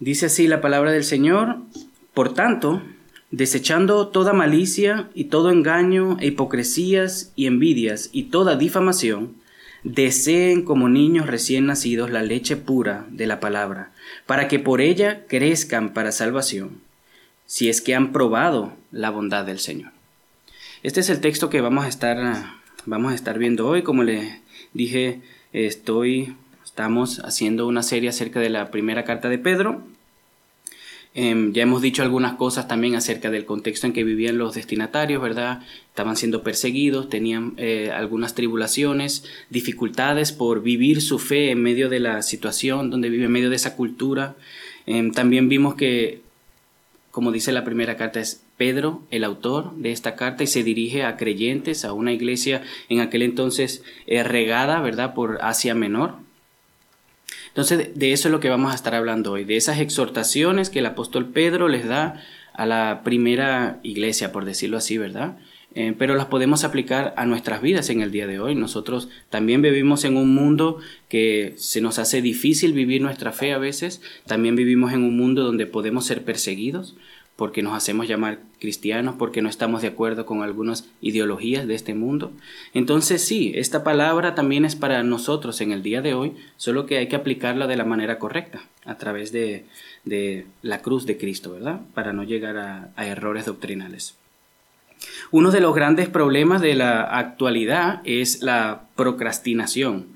Dice así la palabra del Señor, por tanto, desechando toda malicia y todo engaño e hipocresías y envidias y toda difamación, deseen como niños recién nacidos la leche pura de la palabra, para que por ella crezcan para salvación, si es que han probado la bondad del Señor. Este es el texto que vamos a estar, vamos a estar viendo hoy. Como le dije, estoy, estamos haciendo una serie acerca de la primera carta de Pedro. Em, ya hemos dicho algunas cosas también acerca del contexto en que vivían los destinatarios, ¿verdad? Estaban siendo perseguidos, tenían eh, algunas tribulaciones, dificultades por vivir su fe en medio de la situación donde vive, en medio de esa cultura. Em, también vimos que, como dice la primera carta, es Pedro el autor de esta carta y se dirige a creyentes, a una iglesia en aquel entonces eh, regada, ¿verdad?, por Asia Menor. Entonces, de eso es lo que vamos a estar hablando hoy, de esas exhortaciones que el apóstol Pedro les da a la primera iglesia, por decirlo así, ¿verdad? Eh, pero las podemos aplicar a nuestras vidas en el día de hoy. Nosotros también vivimos en un mundo que se nos hace difícil vivir nuestra fe a veces, también vivimos en un mundo donde podemos ser perseguidos, porque nos hacemos llamar cristianos, porque no estamos de acuerdo con algunas ideologías de este mundo. Entonces sí, esta palabra también es para nosotros en el día de hoy, solo que hay que aplicarla de la manera correcta, a través de, la cruz de Cristo, ¿verdad? Para no llegar a, errores doctrinales. Uno de los grandes problemas de la actualidad es la procrastinación.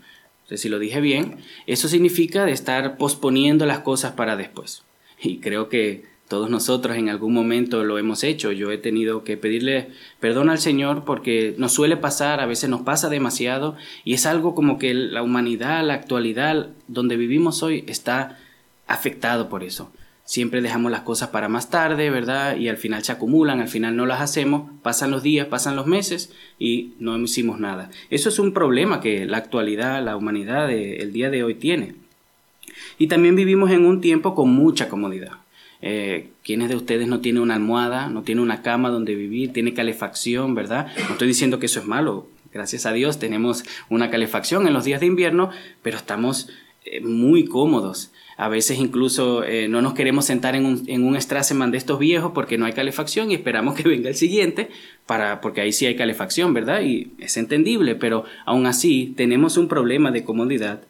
si lo dije bien, eso significa de estar posponiendo las cosas para después. Y creo que todos nosotros en algún momento lo hemos hecho. Yo he tenido que pedirle perdón al Señor porque nos suele pasar, a veces nos pasa demasiado y es algo como que la humanidad, la actualidad donde vivimos hoy está afectado por eso. Siempre dejamos las cosas para más tarde, ¿verdad? Y al final se acumulan, al final no las hacemos, pasan los días, pasan los meses y no hicimos nada. Eso es un problema que la actualidad, la humanidad del día de hoy tiene. Y también vivimos en un tiempo con mucha comodidad. Eh, ¿Quiénes de ustedes no tiene una almohada, no tiene una cama donde vivir, tiene calefacción, verdad? No estoy diciendo que eso es malo. Gracias a Dios tenemos una calefacción en los días de invierno, pero estamos eh, muy cómodos. A veces incluso eh, no nos queremos sentar en un, en de estos viejos porque no hay calefacción y esperamos que venga el siguiente para, porque ahí sí hay calefacción, ¿verdad? Y es entendible, pero aún así tenemos un problema de comodidad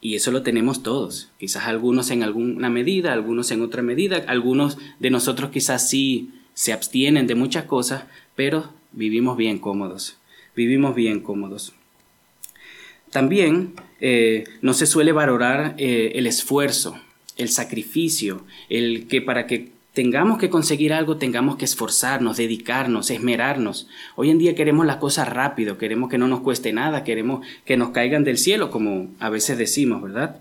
y eso lo tenemos todos, quizás algunos en alguna medida, algunos en otra medida, algunos de nosotros quizás sí se abstienen de muchas cosas, pero vivimos bien cómodos, vivimos bien cómodos. También eh, no se suele valorar eh, el esfuerzo, el sacrificio, el que para que tengamos que conseguir algo, tengamos que esforzarnos, dedicarnos, esmerarnos. Hoy en día queremos las cosas rápido, queremos que no nos cueste nada, queremos que nos caigan del cielo, como a veces decimos, ¿verdad?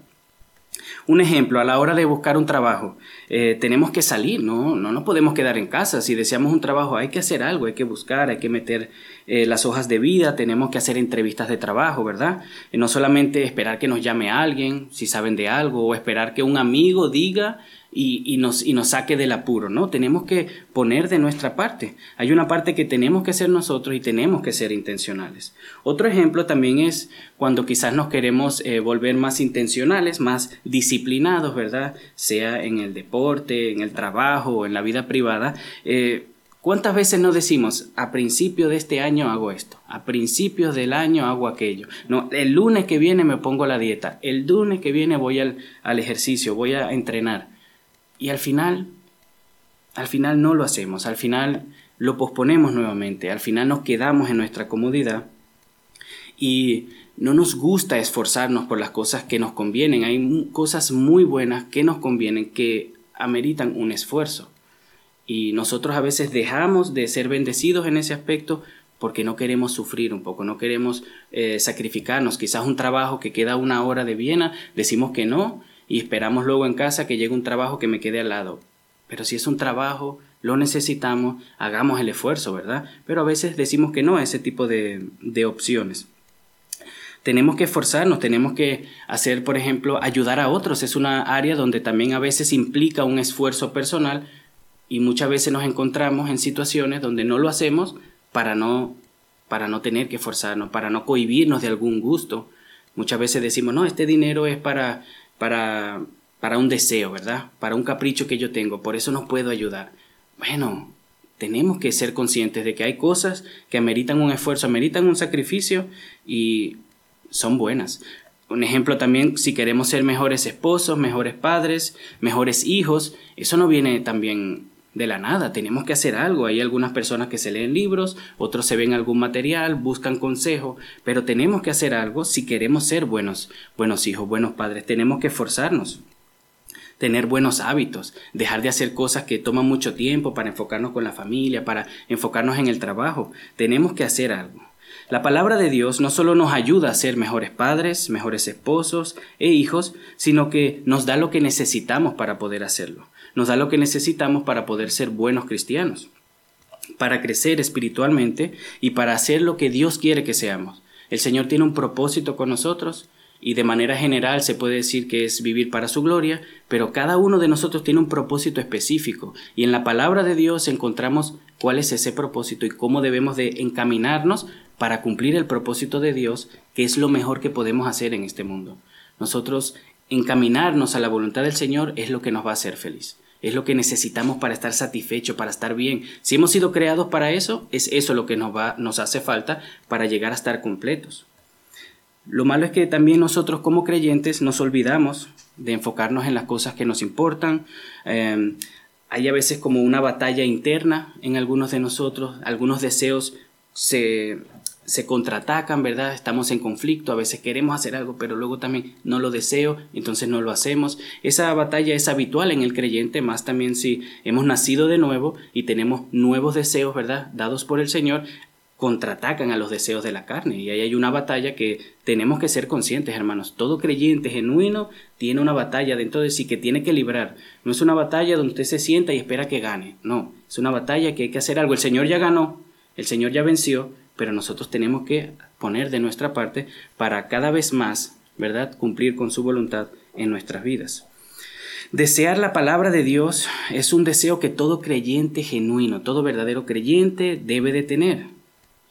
Un ejemplo, a la hora de buscar un trabajo, eh, tenemos que salir, ¿no? No nos podemos quedar en casa. Si deseamos un trabajo, hay que hacer algo, hay que buscar, hay que meter eh, las hojas de vida, tenemos que hacer entrevistas de trabajo, ¿verdad? no solamente esperar que nos llame alguien, si saben de algo, o esperar que un amigo diga y, nos, y nos saque del apuro, ¿no? Tenemos que poner de nuestra parte. Hay una parte que tenemos que hacer nosotros y tenemos que ser intencionales. Otro ejemplo también es cuando quizás nos queremos eh, volver más intencionales, más disciplinados, ¿verdad? Sea en el deporte, en el trabajo o en la vida privada. Eh, ¿Cuántas veces nos decimos, a principio de este año hago esto, a principios del año hago aquello? No, el lunes que viene me pongo la dieta, el lunes que viene voy al, al ejercicio, voy a entrenar. Y al final, al final no lo hacemos, al final lo posponemos nuevamente, al final nos quedamos en nuestra comodidad y no nos gusta esforzarnos por las cosas que nos convienen. Hay cosas muy buenas que nos convienen, que ameritan un esfuerzo. Y nosotros a veces dejamos de ser bendecidos en ese aspecto porque no queremos sufrir un poco, no queremos eh, sacrificarnos. Quizás un trabajo que queda una hora de Viena, decimos que no y esperamos luego en casa que llegue un trabajo que me quede al lado. Pero si es un trabajo, lo necesitamos, hagamos el esfuerzo, ¿verdad? Pero a veces decimos que no a ese tipo de, de opciones. Tenemos que esforzarnos, tenemos que hacer, por ejemplo, ayudar a otros. Es una área donde también a veces implica un esfuerzo personal y muchas veces nos encontramos en situaciones donde no lo hacemos para no, para no tener que esforzarnos, para no cohibirnos de algún gusto. Muchas veces decimos, no, este dinero es para para para un deseo, ¿verdad? Para un capricho que yo tengo, por eso no puedo ayudar. Bueno, tenemos que ser conscientes de que hay cosas que ameritan un esfuerzo, ameritan un sacrificio y son buenas. Un ejemplo también, si queremos ser mejores esposos, mejores padres, mejores hijos, eso no viene también de la nada, tenemos que hacer algo. Hay algunas personas que se leen libros, otros se ven algún material, buscan consejo, pero tenemos que hacer algo si queremos ser buenos, buenos hijos, buenos padres, tenemos que esforzarnos tener buenos hábitos, dejar de hacer cosas que toman mucho tiempo para enfocarnos con la familia, para enfocarnos en el trabajo. Tenemos que hacer algo. La palabra de Dios no solo nos ayuda a ser mejores padres, mejores esposos e hijos, sino que nos da lo que necesitamos para poder hacerlo. Nos da lo que necesitamos para poder ser buenos cristianos, para crecer espiritualmente y para hacer lo que Dios quiere que seamos. El Señor tiene un propósito con nosotros y de manera general se puede decir que es vivir para su gloria, pero cada uno de nosotros tiene un propósito específico y en la palabra de Dios encontramos cuál es ese propósito y cómo debemos de encaminarnos para cumplir el propósito de Dios, que es lo mejor que podemos hacer en este mundo. Nosotros encaminarnos a la voluntad del Señor es lo que nos va a hacer feliz. Es lo que necesitamos para estar satisfechos, para estar bien. Si hemos sido creados para eso, es eso lo que nos, va, nos hace falta para llegar a estar completos. Lo malo es que también nosotros como creyentes nos olvidamos de enfocarnos en las cosas que nos importan. Em, hay a veces como una batalla interna en algunos de nosotros, algunos deseos se, se contraatacan, ¿verdad? Estamos en conflicto, a veces queremos hacer algo, pero luego también no lo deseo, entonces no lo hacemos. Esa batalla es habitual en el creyente, más también si hemos nacido de nuevo y tenemos nuevos deseos, ¿verdad? Dados por el Señor, contraatacan a los deseos de la carne. Y ahí hay una batalla que tenemos que ser conscientes, hermanos. Todo creyente genuino tiene una batalla dentro de sí que tiene que librar. No es una batalla donde usted se sienta y espera que gane. No, es una batalla que hay que hacer algo. El Señor ya ganó, el Señor ya venció, pero nosotros tenemos que poner de nuestra parte para cada vez más, ¿verdad?, cumplir con su voluntad en nuestras vidas. Desear la palabra de Dios es un deseo que todo creyente genuino, todo verdadero creyente debe de tener.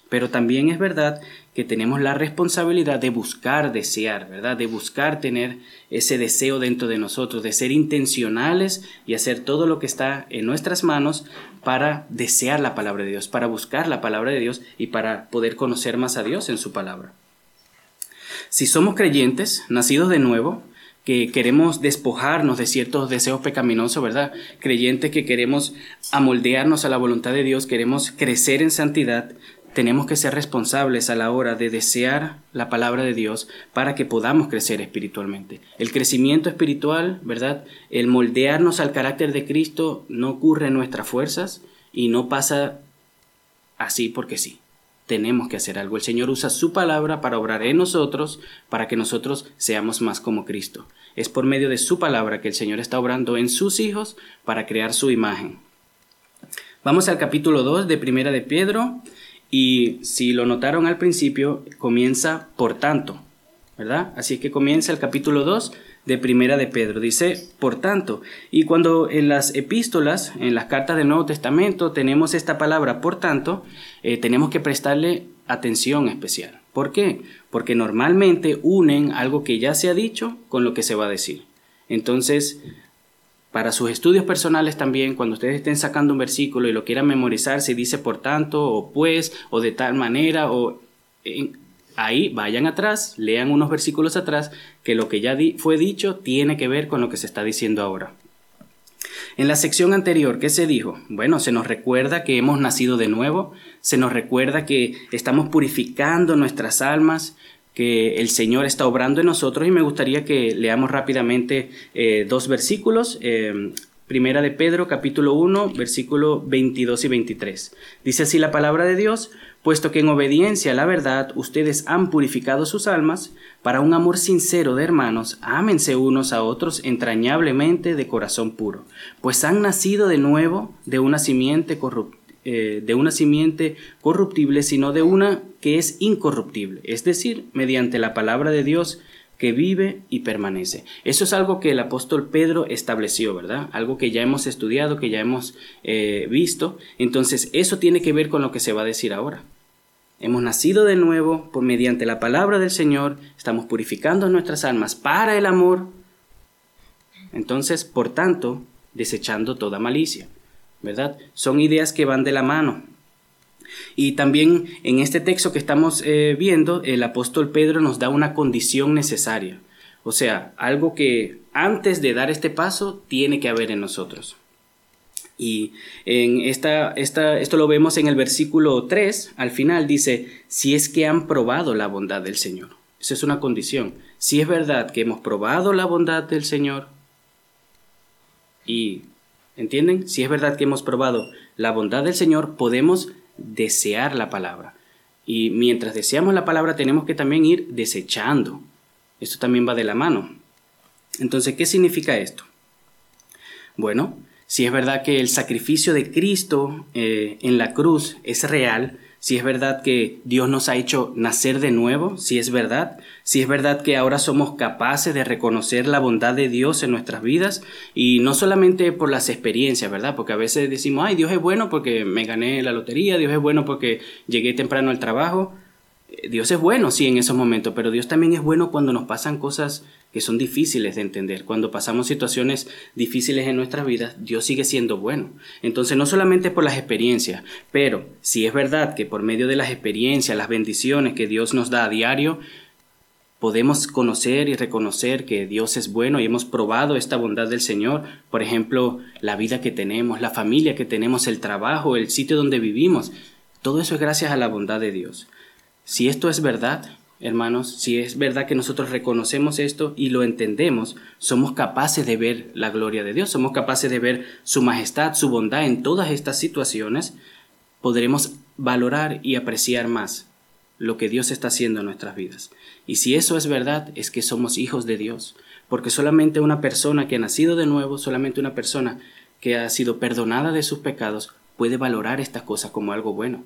Pero también es verdad que tenemos la responsabilidad de buscar desear, ¿verdad? De buscar tener ese deseo dentro de nosotros, de ser intencionales y hacer todo lo que está en nuestras manos para desear la palabra de Dios, para buscar la palabra de Dios y para poder conocer más a Dios en su palabra. Si somos creyentes, nacidos de nuevo, que queremos despojarnos de ciertos deseos pecaminosos, ¿verdad? Creyentes que queremos amoldearnos a la voluntad de Dios, queremos crecer en santidad, tenemos que ser responsables a la hora de desear la palabra de Dios para que podamos crecer espiritualmente. El crecimiento espiritual, ¿verdad? El moldearnos al carácter de Cristo no ocurre en nuestras fuerzas y no pasa así porque sí. Tenemos que hacer algo. El Señor usa su palabra para obrar en nosotros, para que nosotros seamos más como Cristo. Es por medio de su palabra que el Señor está obrando en sus hijos para crear su imagen. Vamos al capítulo 2 de Primera de Pedro y si lo notaron al principio, comienza por tanto, ¿verdad? Así que comienza el capítulo 2 de Primera de Pedro. Dice, por tanto, y cuando en las epístolas, en las cartas del Nuevo Testamento, tenemos esta palabra, por tanto, eh, tenemos que prestarle atención especial. ¿Por qué? Porque normalmente unen algo que ya se ha dicho con lo que se va a decir. Entonces, para sus estudios personales también, cuando ustedes estén sacando un versículo y lo quieran memorizar, se dice por tanto, o pues, o de tal manera, o ahí vayan atrás, lean unos versículos atrás, que lo que ya fue dicho tiene que ver con lo que se está diciendo ahora. En la sección anterior, ¿qué se dijo? Bueno, se nos recuerda que hemos nacido de nuevo, se nos recuerda que estamos purificando nuestras almas, que el Señor está obrando en nosotros y me gustaría que leamos rápidamente eh, dos versículos. Eh, primera de Pedro, capítulo 1, versículo 22 y 23. Dice así la palabra de Dios, puesto que en obediencia a la verdad ustedes han purificado sus almas, para un amor sincero de hermanos, ámense unos a otros entrañablemente de corazón puro, pues han nacido de nuevo de una simiente corrupta eh, de una simiente corruptible, sino de una que es incorruptible, es decir, mediante la palabra de Dios que vive y permanece. Eso es algo que el apóstol Pedro estableció, ¿verdad? Algo que ya hemos estudiado, que ya hemos eh, visto. Entonces, eso tiene que ver con lo que se va a decir ahora. Hemos nacido de nuevo por mediante la palabra del Señor, estamos purificando nuestras almas para el amor Entonces, por tanto, desechando toda malicia, ¿verdad? Son ideas que van de la mano. Y también en este texto que estamos eh, viendo, el apóstol Pedro nos da una condición necesaria. O sea, algo que antes de dar este paso tiene que haber en nosotros. Y en esta, esta, esto lo vemos en el versículo 3, al final dice, si es que han probado la bondad del Señor. Esa es una condición. Si es verdad que hemos probado la bondad del Señor, y, ¿entienden? Si es verdad que hemos probado la bondad del Señor, podemos desear la palabra. Y mientras deseamos la palabra, tenemos que también ir desechando. Esto también va de la mano. Entonces, ¿qué significa esto? Bueno, si es verdad que el sacrificio de Cristo eh, en la cruz es real, si es verdad que Dios nos ha hecho nacer de nuevo, si es verdad, si es verdad que ahora somos capaces de reconocer la bondad de Dios en nuestras vidas y no solamente por las experiencias, ¿verdad? Porque a veces decimos, ay, Dios es bueno porque me gané la lotería, Dios es bueno porque llegué temprano al trabajo. Eh, Dios es bueno, sí, en esos momentos, pero Dios también es bueno cuando nos pasan cosas que son difíciles de entender. Cuando pasamos situaciones difíciles en nuestras vidas, Dios sigue siendo bueno. Entonces, no solamente por las experiencias, pero si es verdad que por medio de las experiencias, las bendiciones que Dios nos da a diario, podemos conocer y reconocer que Dios es bueno y hemos probado esta bondad del Señor, por ejemplo, la vida que tenemos, la familia que tenemos, el trabajo, el sitio donde vivimos, todo eso es gracias a la bondad de Dios. Si esto es verdad, hermanos, si es verdad que nosotros reconocemos esto y lo entendemos, somos capaces de ver la gloria de Dios, somos capaces de ver su majestad, su bondad en todas estas situaciones, podremos valorar y apreciar más lo que Dios está haciendo en nuestras vidas. Y si eso es verdad, es que somos hijos de Dios, porque solamente una persona que ha nacido de nuevo, solamente una persona que ha sido perdonada de sus pecados, puede valorar estas cosas como algo bueno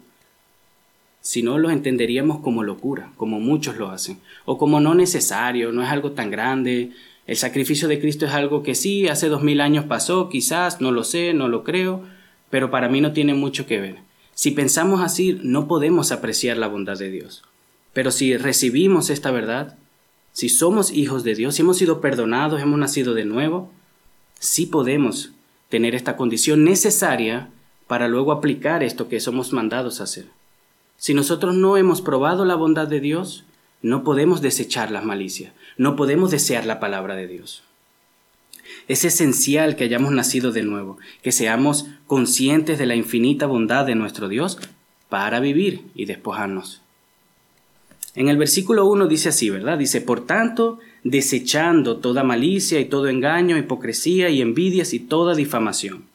si no lo entenderíamos como locura, como muchos lo hacen, o como no necesario, no es algo tan grande. El sacrificio de Cristo es algo que sí, hace dos mil años pasó, quizás, no lo sé, no lo creo, pero para mí no tiene mucho que ver. Si pensamos así, no podemos apreciar la bondad de Dios. Pero si recibimos esta verdad, si somos hijos de Dios, si hemos sido perdonados, hemos nacido de nuevo, sí podemos tener esta condición necesaria para luego aplicar esto que somos mandados a hacer. Si nosotros no hemos probado la bondad de Dios, no podemos desechar las malicias, no podemos desear la palabra de Dios. Es esencial que hayamos nacido de nuevo, que seamos conscientes de la infinita bondad de nuestro Dios para vivir y despojarnos. En el versículo 1 dice así, ¿verdad? Dice, por tanto, desechando toda malicia y todo engaño, hipocresía y envidias y toda difamación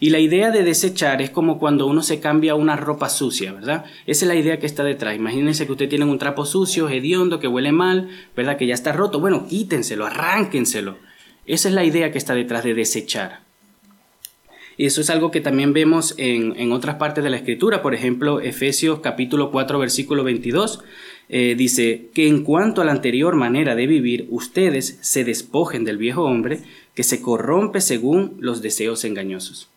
y la idea de desechar es como cuando uno se cambia una ropa sucia, ¿verdad? Esa es la idea que está detrás. Imagínense que usted tiene un trapo sucio, hediondo, que huele mal, ¿verdad? Que ya está roto. Bueno, quítenselo, arránquenselo. Esa es la idea que está detrás de desechar. Y eso es algo que también vemos en, en otras partes de la Escritura. Por ejemplo, Efesios capítulo 4, versículo 22. Eh, dice que en cuanto a la anterior manera de vivir, ustedes se despojen del viejo hombre que se corrompe según los deseos engañosos.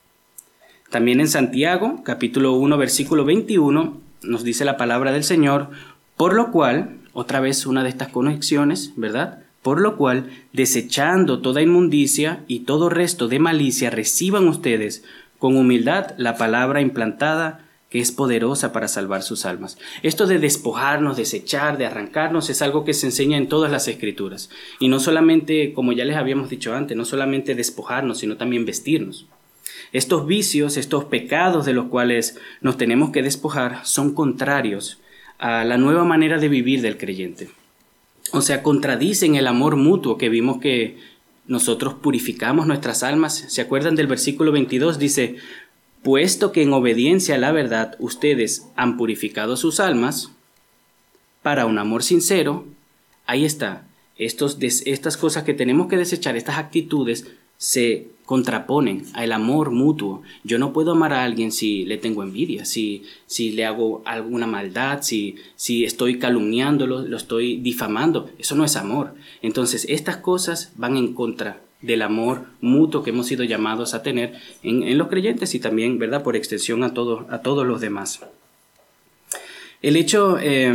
También en Santiago, capítulo 1, versículo 21, nos dice la palabra del Señor, por lo cual, otra vez una de estas conexiones, ¿verdad? Por lo cual, desechando toda inmundicia y todo resto de malicia, reciban ustedes con humildad la palabra implantada que es poderosa para salvar sus almas. Esto de despojarnos, desechar, de arrancarnos es algo que se enseña en todas las escrituras. Y no solamente, como ya les habíamos dicho antes, no solamente despojarnos, sino también vestirnos. Estos vicios, estos pecados de los cuales nos tenemos que despojar, son contrarios a la nueva manera de vivir del creyente. O sea, contradicen el amor mutuo que vimos que nosotros purificamos nuestras almas. ¿Se acuerdan del versículo 22? Dice, puesto que en obediencia a la verdad ustedes han purificado sus almas para un amor sincero, ahí está. Estos, estas cosas que tenemos que desechar, estas actitudes, se contraponen al amor mutuo. Yo no puedo amar a alguien si le tengo envidia, si, si le hago alguna maldad, si, si estoy calumniándolo, lo estoy difamando. Eso no es amor. Entonces, estas cosas van en contra del amor mutuo que hemos sido llamados a tener en, los creyentes y también, ¿verdad?, por extensión a, todos a todos los demás. El hecho, eh,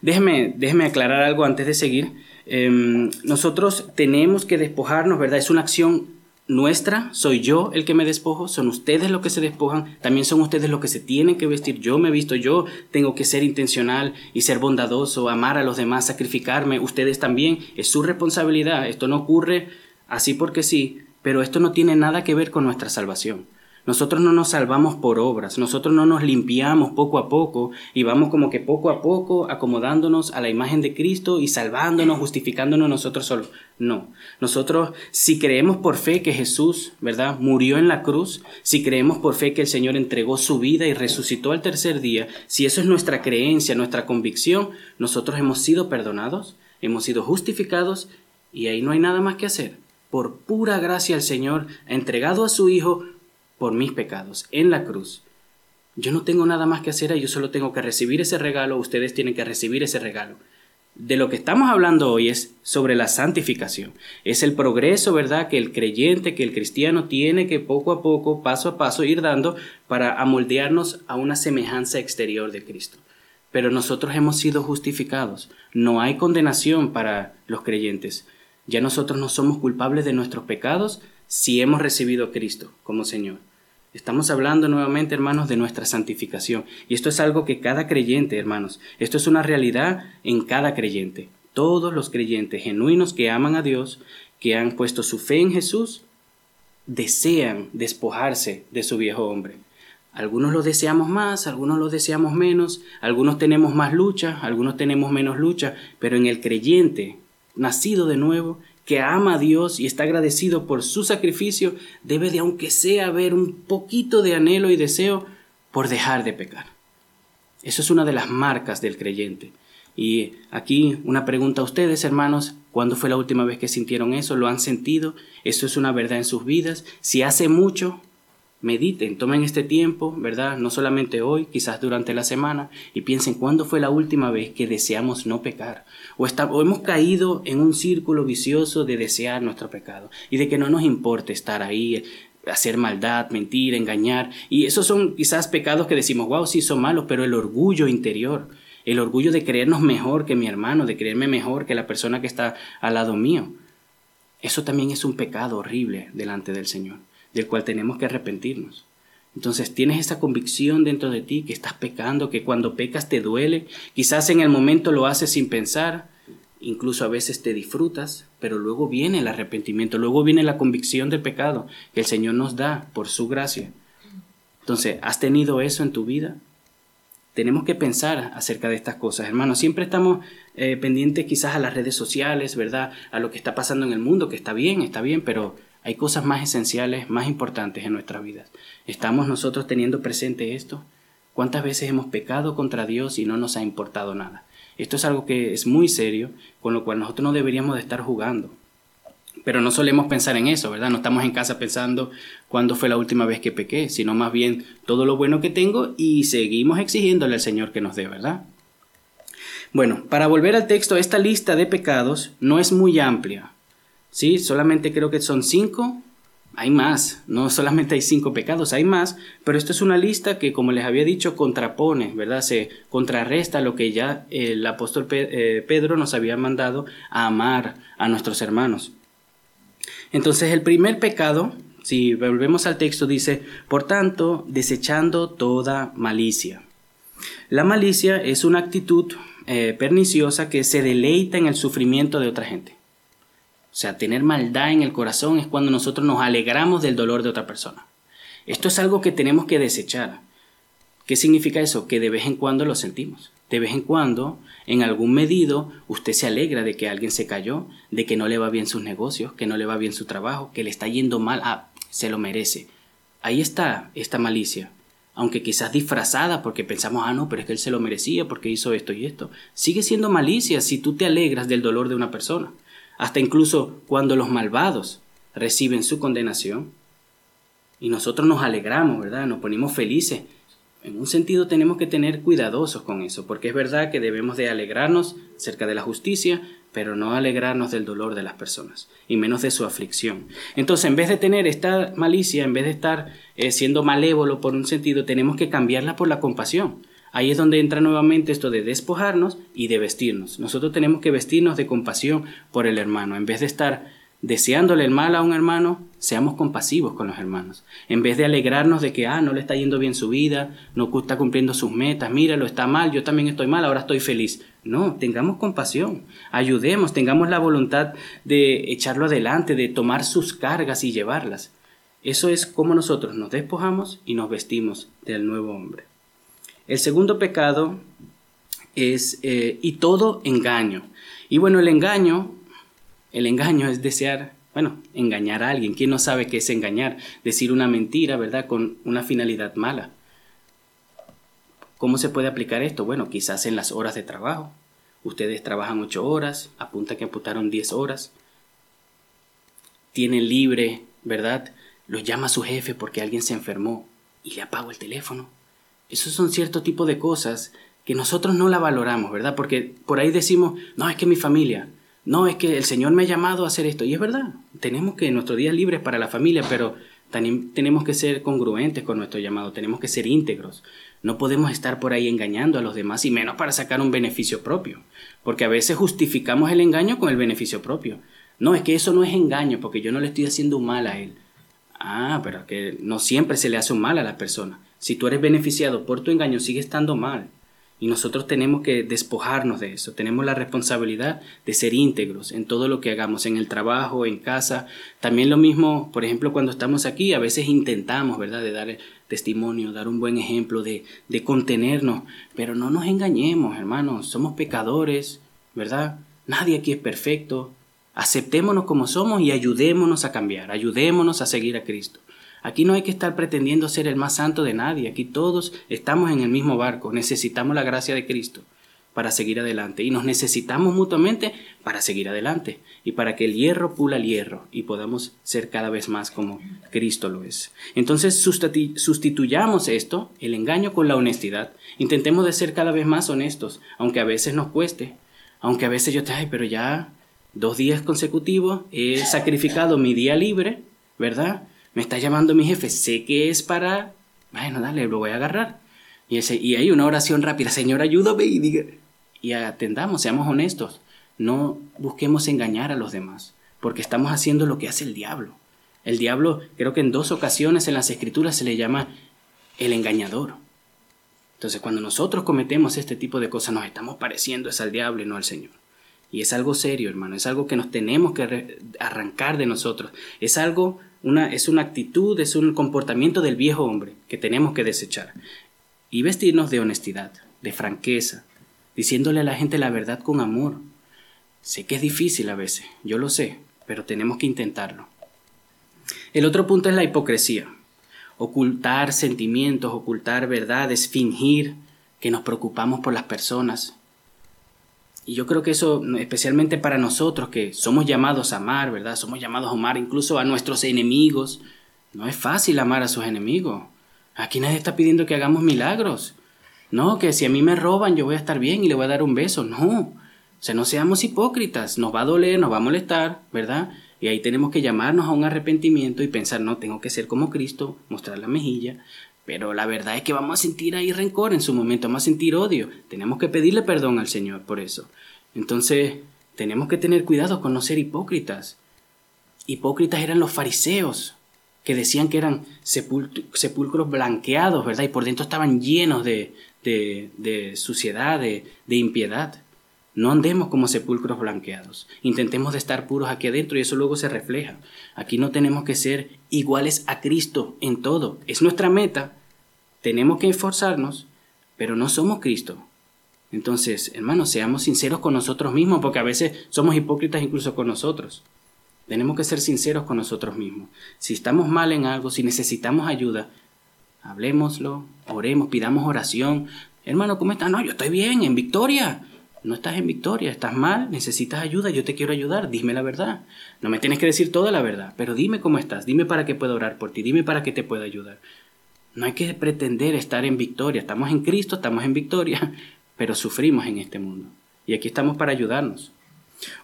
déjeme, déjeme aclarar algo antes de seguir. Em, nosotros tenemos que despojarnos, ¿verdad? Es una acción nuestra, soy yo el que me despojo, son ustedes los que se despojan, también son ustedes los que se tienen que vestir, yo me visto, yo tengo que ser intencional y ser bondadoso, amar a los demás, sacrificarme, ustedes también, es su responsabilidad, esto no ocurre así porque sí, pero esto no tiene nada que ver con nuestra salvación. Nosotros no nos salvamos por obras, nosotros no nos limpiamos poco a poco y vamos como que poco a poco acomodándonos a la imagen de Cristo y salvándonos, justificándonos nosotros solos. No, nosotros si creemos por fe que Jesús, ¿verdad?, murió en la cruz, si creemos por fe que el Señor entregó su vida y resucitó al tercer día, si eso es nuestra creencia, nuestra convicción, nosotros hemos sido perdonados, hemos sido justificados y ahí no hay nada más que hacer. Por pura gracia el Señor entregado a su Hijo por mis pecados en la cruz. Yo no tengo nada más que hacer, yo solo tengo que recibir ese regalo, ustedes tienen que recibir ese regalo. De lo que estamos hablando hoy es sobre la santificación. Es el progreso, ¿verdad?, que el creyente, que el cristiano tiene que poco a poco, paso a paso, ir dando para amoldearnos a una semejanza exterior de Cristo. Pero nosotros hemos sido justificados. No hay condenación para los creyentes. Ya nosotros no somos culpables de nuestros pecados si hemos recibido a Cristo como Señor. Estamos hablando nuevamente, hermanos, de nuestra santificación. Y esto es algo que cada creyente, hermanos, esto es una realidad en cada creyente. Todos los creyentes genuinos que aman a Dios, que han puesto su fe en Jesús, desean despojarse de su viejo hombre. Algunos lo deseamos más, algunos lo deseamos menos, algunos tenemos más lucha, algunos tenemos menos lucha, pero en el creyente, nacido de nuevo, que ama a Dios y está agradecido por su sacrificio, debe de aunque sea haber un poquito de anhelo y deseo por dejar de pecar. Eso es una de las marcas del creyente. Y aquí una pregunta a ustedes, hermanos, ¿cuándo fue la última vez que sintieron eso? ¿Lo han sentido? ¿Eso es una verdad en sus vidas? Si hace mucho, mediten, tomen este tiempo, ¿verdad? No solamente hoy, quizás durante la semana, y piensen cuándo fue la última vez que deseamos no pecar, o, o, hemos caído en un círculo vicioso de desear nuestro pecado, y de que no nos importe estar ahí, hacer maldad, mentir, engañar, y esos son quizás pecados que decimos, wow, sí son malos, pero el orgullo interior, el orgullo de creernos mejor que mi hermano, de creerme mejor que la persona que está al lado mío, eso también es un pecado horrible delante del Señor del cual tenemos que arrepentirnos. Entonces tienes esa convicción dentro de ti que estás pecando, que cuando pecas te duele, quizás en el momento lo haces sin pensar, incluso a veces te disfrutas, pero luego viene el arrepentimiento, luego viene la convicción del pecado que el Señor nos da por su gracia. Entonces, ¿has tenido eso en tu vida? Tenemos que pensar acerca de estas cosas, hermanos. Siempre estamos eh, pendientes quizás a las redes sociales, ¿verdad? A lo que está pasando en el mundo, que está bien, está bien, pero hay cosas más esenciales, más importantes en nuestras vidas. ¿Estamos nosotros teniendo presente esto? ¿Cuántas veces hemos pecado contra Dios y no nos ha importado nada? Esto es algo que es muy serio, con lo cual nosotros no deberíamos de estar jugando. Pero no solemos pensar en eso, ¿verdad? No estamos en casa pensando cuándo fue la última vez que pequé, sino más bien todo lo bueno que tengo y seguimos exigiéndole al Señor que nos dé, ¿verdad? Bueno, para volver al texto, esta lista de pecados no es muy amplia, Sí, solamente creo que son cinco. Hay más, no solamente hay cinco pecados, hay más, pero esto es una lista que, como les había dicho, contrapone, ¿verdad? Se contrarresta lo que ya el apóstol eh, Pedro nos había mandado a amar a nuestros hermanos. Entonces, el primer pecado, si volvemos al texto, dice, por tanto, desechando toda malicia. La malicia es una actitud eh, perniciosa que se deleita en el sufrimiento de otra gente. O sea, tener maldad en el corazón es cuando nosotros nos alegramos del dolor de otra persona. Esto es algo que tenemos que desechar. ¿Qué significa eso? Que de vez en cuando lo sentimos. De vez en cuando, en algún medido, usted se alegra de que alguien se cayó, de que no le va bien sus negocios, que no le va bien su trabajo, que le está yendo mal. Ah, se lo merece. Ahí está esta malicia. Aunque quizás disfrazada porque pensamos, ah, no, pero es que él se lo merecía porque hizo esto y esto. Sigue siendo malicia si tú te alegras del dolor de una persona hasta incluso cuando los malvados reciben su condenación. Y nosotros nos alegramos, ¿verdad? Nos ponemos felices. En un sentido tenemos que tener cuidadosos con eso, porque es verdad que debemos de alegrarnos acerca de la justicia, pero no alegrarnos del dolor de las personas, y menos de su aflicción. Entonces, en vez de tener esta malicia, en vez de estar eh, siendo malévolo por un sentido, tenemos que cambiarla por la compasión Ahí es donde entra nuevamente esto de despojarnos y de vestirnos. Nosotros tenemos que vestirnos de compasión por el hermano. En vez de estar deseándole el mal a un hermano, seamos compasivos con los hermanos. En vez de alegrarnos de que, ah, no le está yendo bien su vida, no está cumpliendo sus metas, míralo, está mal, yo también estoy mal, ahora estoy feliz. No, tengamos compasión, ayudemos, tengamos la voluntad de echarlo adelante, de tomar sus cargas y llevarlas. Eso es como nosotros nos despojamos y nos vestimos del nuevo hombre. El segundo pecado es, eh, y todo engaño. Y bueno, el engaño el engaño es desear, bueno, engañar a alguien. ¿Quién no sabe qué es engañar? Decir una mentira, ¿verdad? Con una finalidad mala. ¿Cómo se puede aplicar esto? Bueno, quizás en las horas de trabajo. Ustedes trabajan ocho horas, apunta que apuntaron diez horas. Tienen libre, ¿verdad? Los llama su jefe porque alguien se enfermó y le apago el teléfono. Esos son cierto tipo de cosas que nosotros no la valoramos, ¿verdad? Porque por ahí decimos, no, es que mi familia, no, es que el Señor me ha llamado a hacer esto. Y es verdad, tenemos que nuestros días libres para la familia, pero también tenemos que ser congruentes con nuestro llamado, tenemos que ser íntegros. No podemos estar por ahí engañando a los demás y menos para sacar un beneficio propio, porque a veces justificamos el engaño con el beneficio propio. No, es que eso no es engaño, porque yo no le estoy haciendo un mal a él. Ah, pero que no siempre se le hace un mal a la persona. Si tú eres beneficiado por tu engaño, sigue estando mal. Y nosotros tenemos que despojarnos de eso. Tenemos la responsabilidad de ser íntegros en todo lo que hagamos, en el trabajo, en casa. También lo mismo, por ejemplo, cuando estamos aquí, a veces intentamos, ¿verdad?, de dar testimonio, dar un buen ejemplo, de, de contenernos. Pero no nos engañemos, hermanos. Somos pecadores, ¿verdad? Nadie aquí es perfecto. Aceptémonos como somos y ayudémonos a cambiar. Ayudémonos a seguir a Cristo. Aquí no hay que estar pretendiendo ser el más santo de nadie, aquí todos estamos en el mismo barco, necesitamos la gracia de Cristo para seguir adelante. Y nos necesitamos mutuamente para seguir adelante. Y para que el hierro pula el hierro y podamos ser cada vez más como Cristo lo es. Entonces sustituyamos esto, el engaño con la honestidad, intentemos de ser cada vez más honestos, aunque a veces nos cueste, aunque a veces yo te, ay, pero ya dos días consecutivos he sacrificado mi día libre, ¿verdad? Me está llamando mi jefe, sé que es para, bueno, dale, lo voy a agarrar. Y, ese, y hay una oración rápida, Señor, ayúdame y diga, y atendamos, seamos honestos, no busquemos engañar a los demás, porque estamos haciendo lo que hace el diablo. El diablo, creo que en dos ocasiones en las escrituras se le llama el engañador. Entonces, cuando nosotros cometemos este tipo de cosas, nos estamos pareciendo es al diablo y no al Señor. Y es algo serio, hermano, es algo que nos tenemos que arrancar de nosotros. Es algo una, es una actitud, es un comportamiento del viejo hombre que tenemos que desechar. Y vestirnos de honestidad, de franqueza, diciéndole a la gente la verdad con amor. Sé que es difícil a veces, yo lo sé, pero tenemos que intentarlo. El otro punto es la hipocresía. Ocultar sentimientos, ocultar verdades, fingir que nos preocupamos por las personas, y yo creo que eso, especialmente para nosotros que somos llamados a amar, ¿verdad? Somos llamados a amar incluso a nuestros enemigos. No es fácil amar a sus enemigos. Aquí nadie está pidiendo que hagamos milagros. No, que si a mí me roban yo voy a estar bien y le voy a dar un beso. No. O sea, no seamos hipócritas. Nos va a doler, nos va a molestar, ¿verdad? Y ahí tenemos que llamarnos a un arrepentimiento y pensar, no, tengo que ser como Cristo, mostrar la mejilla, pero la verdad es que vamos a sentir ahí rencor en su momento, vamos a sentir odio. Tenemos que pedirle perdón al Señor por eso. Entonces, tenemos que tener cuidado con no ser hipócritas. Hipócritas eran los fariseos, que decían que eran sepulcros blanqueados, ¿verdad? Y por dentro estaban llenos de, suciedad, de, de impiedad. No andemos como sepulcros blanqueados. Intentemos de estar puros aquí adentro y eso luego se refleja. Aquí no tenemos que ser iguales a Cristo en todo. Es nuestra meta, tenemos que esforzarnos, pero no somos Cristo. Entonces, hermanos, seamos sinceros con nosotros mismos, porque a veces somos hipócritas incluso con nosotros. Tenemos que ser sinceros con nosotros mismos. Si estamos mal en algo, si necesitamos ayuda, hablemoslo, oremos, pidamos oración. Hermano, ¿cómo estás? No, yo estoy bien, en victoria. No estás en victoria, estás mal, necesitas ayuda, yo te quiero ayudar, dime la verdad. No me tienes que decir toda la verdad, pero dime cómo estás, dime para qué puedo orar por ti, dime para qué te puedo ayudar. No hay que pretender estar en victoria. Estamos en Cristo, estamos en victoria, pero sufrimos en este mundo. Y aquí estamos para ayudarnos.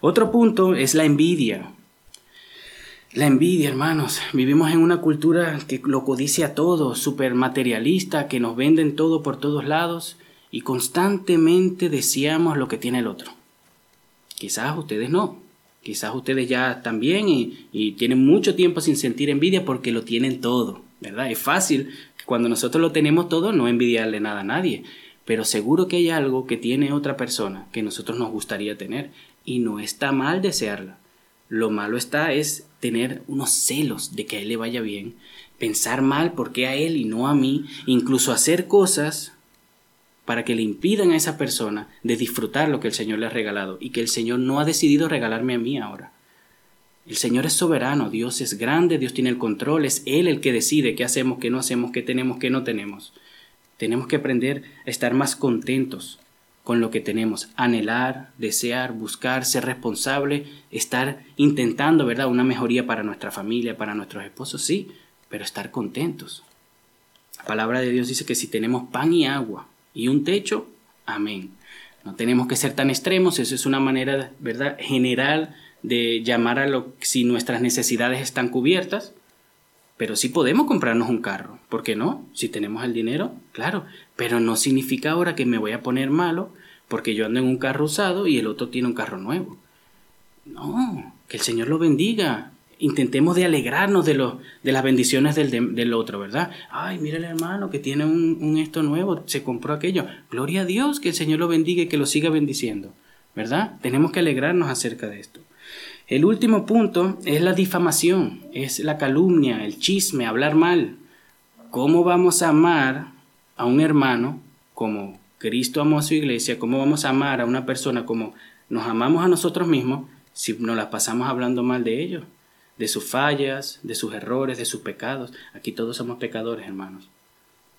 Otro punto es la envidia. La envidia, hermanos. Vivimos en una cultura que lo codicia todo, súper materialista, que nos venden todo por todos lados. y constantemente deseamos lo que tiene el otro. Quizás ustedes no, quizás ustedes ya también y, y tienen mucho tiempo sin sentir envidia porque lo tienen todo, ¿verdad? Es fácil cuando nosotros lo tenemos todo no envidiarle nada a nadie, pero seguro que hay algo que tiene otra persona que nosotros nos gustaría tener y no está mal desearla. Lo malo está es tener unos celos de que a él le vaya bien, pensar mal por qué a él y no a mí, incluso hacer cosas para que le impidan a esa persona de disfrutar lo que el Señor le ha regalado y que el Señor no ha decidido regalarme a mí ahora. El Señor es soberano, Dios es grande, Dios tiene el control, es Él el que decide qué hacemos, qué no hacemos, qué tenemos, qué no tenemos. Tenemos que aprender a estar más contentos con lo que tenemos, anhelar, desear, buscar, ser responsable, estar intentando, ¿verdad?, una mejoría para nuestra familia, para nuestros esposos, sí, pero estar contentos. La palabra de Dios dice que si tenemos pan y agua y un techo, amén. No tenemos que ser tan extremos, eso es una manera, ¿verdad?, general de llamar a lo si nuestras necesidades están cubiertas, pero sí podemos comprarnos un carro, ¿por qué no? Si tenemos el dinero, claro, pero no significa ahora que me voy a poner malo porque yo ando en un carro usado y el otro tiene un carro nuevo. No, que el Señor lo bendiga. Intentemos de alegrarnos de, lo, de las bendiciones del, del otro, ¿verdad? Ay, mira el hermano que tiene un, un esto nuevo, se compró aquello. Gloria a Dios, que el Señor lo bendiga y que lo siga bendiciendo, ¿verdad? Tenemos que alegrarnos acerca de esto. El último punto es la difamación, es la calumnia, el chisme, hablar mal. ¿Cómo vamos a amar a un hermano como Cristo amó a su iglesia? ¿Cómo vamos a amar a una persona como nos amamos a nosotros mismos si nos la pasamos hablando mal de ellos? De sus fallas, de sus errores, de sus pecados. Aquí todos somos pecadores, hermanos.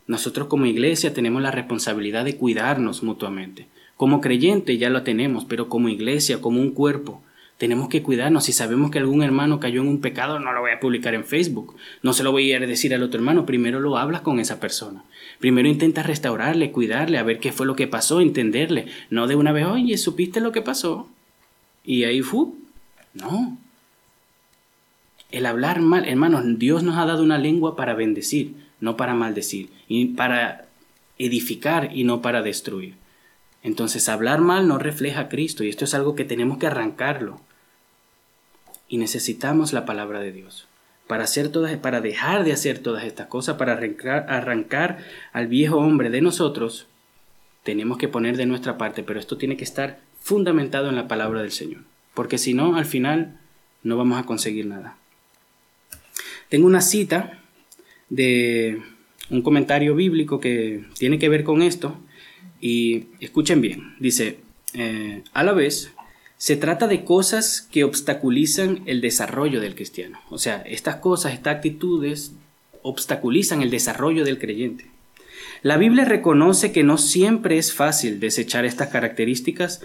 Nosotros como iglesia tenemos la responsabilidad de cuidarnos mutuamente. Como creyente ya lo tenemos, pero como iglesia, como un cuerpo, tenemos que cuidarnos. Si sabemos que algún hermano cayó en un pecado, no lo voy a publicar en Facebook. No se lo voy a decir al otro hermano. Primero lo hablas con esa persona. Primero intenta restaurarle, cuidarle, a ver qué fue lo que pasó, entenderle. No de una vez, oye, ¿supiste lo que pasó? Y ahí fue. No. El hablar mal, hermanos, Dios nos ha dado una lengua para bendecir, no para maldecir. Y para edificar y no para destruir. Entonces hablar mal no refleja a Cristo y esto es algo que tenemos que arrancarlo. Y necesitamos la palabra de Dios para hacer todas, para dejar de hacer todas estas cosas, para arrancar, arrancar al viejo hombre de nosotros, tenemos que poner de nuestra parte, pero esto tiene que estar fundamentado en la palabra del Señor, porque si no, al final no vamos a conseguir nada. Tengo una cita de un comentario bíblico que tiene que ver con esto, y escuchen bien, dice, eh, a la vez, se trata de cosas que obstaculizan el desarrollo del cristiano. O sea, estas cosas, estas actitudes obstaculizan el desarrollo del creyente. La Biblia reconoce que no siempre es fácil desechar estas características.